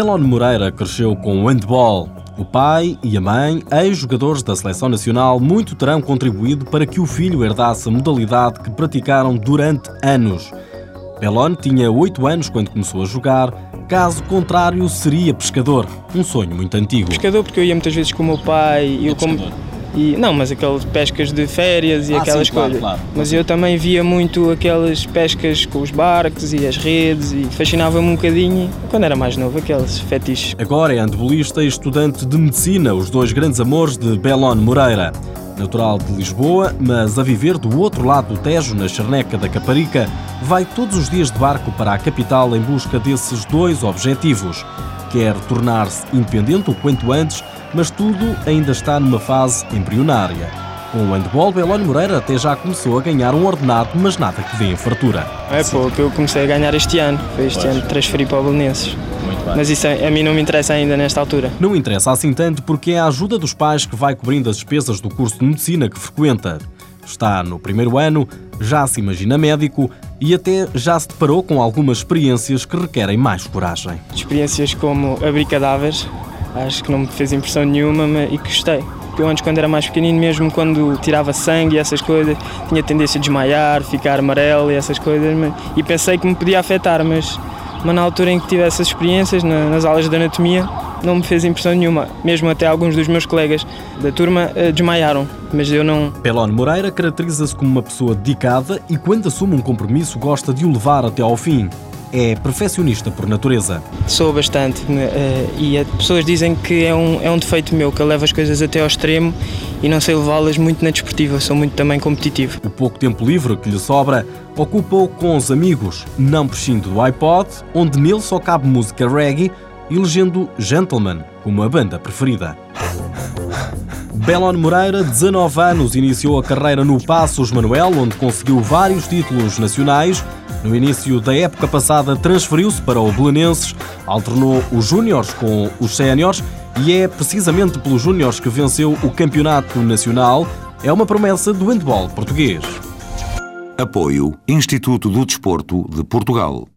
Belon Moreira cresceu com o handball. O pai e a mãe, ex-jogadores da seleção nacional, muito terão contribuído para que o filho herdasse a modalidade que praticaram durante anos. Belon tinha 8 anos quando começou a jogar, caso contrário seria pescador, um sonho muito antigo. Pescador porque eu ia muitas vezes com o meu pai e eu como e, não, mas aquelas pescas de férias e Ah, aquelas sim, claro, coisas. claro. Mas eu também via muito aquelas pescas com os barcos e as redes e fascinava-me um bocadinho quando era mais novo, aqueles fetiches. Agora é handebolista e estudante de medicina, os dois grandes amores de Belon Moreira. Natural de Lisboa, mas a viver do outro lado do Tejo, na Charneca da Caparica, vai todos os dias de barco para a capital em busca desses dois objetivos. Quer tornar-se independente o quanto antes, mas tudo ainda está numa fase embrionária. Com o handball, Belon Moreira até já começou a ganhar um ordenado, mas nada que dê em fartura. É que eu comecei a ganhar este ano, foi este ano que transferi para o Belenenses. Mas isso a, a mim não me interessa ainda nesta altura. Não interessa assim tanto porque é a ajuda dos pais que vai cobrindo as despesas do curso de medicina que frequenta. Está no primeiro ano, já se imagina médico e até já se deparou com algumas experiências que requerem mais coragem. Experiências como abrir cadáveres, acho que não me fez impressão nenhuma mas- e gostei. Eu antes, quando era mais pequenino, mesmo quando tirava sangue e essas coisas, tinha tendência a desmaiar, ficar amarelo e essas coisas, mas- e pensei que me podia afetar, mas, mas na altura em que tive essas experiências, na- nas aulas de anatomia, não me fez impressão nenhuma. Mesmo até alguns dos meus colegas da turma eh, desmaiaram, mas eu não, Pelon Moreira caracteriza-se como uma pessoa dedicada e quando assume um compromisso gosta de o levar até ao fim. É perfeccionista por natureza. Sou bastante né, eh, e as pessoas dizem que é um, é um defeito meu, que eu levo as coisas até ao extremo e não sei levá-las muito na desportiva, sou muito também competitivo. O pouco tempo livre que lhe sobra ocupa-o com os amigos, não prescindo do iPod, onde nele só cabe música reggae, elegendo Gentleman como a banda preferida. Belon Moreira, 19 anos, iniciou a carreira no Passos Manuel, onde conseguiu vários títulos nacionais. No início da época passada, transferiu-se para o Belenenses, alternou os Júniores com os Séniores e é precisamente pelos Júniores que venceu o Campeonato Nacional. É uma promessa do handball português. Apoio Instituto do Desporto de Portugal.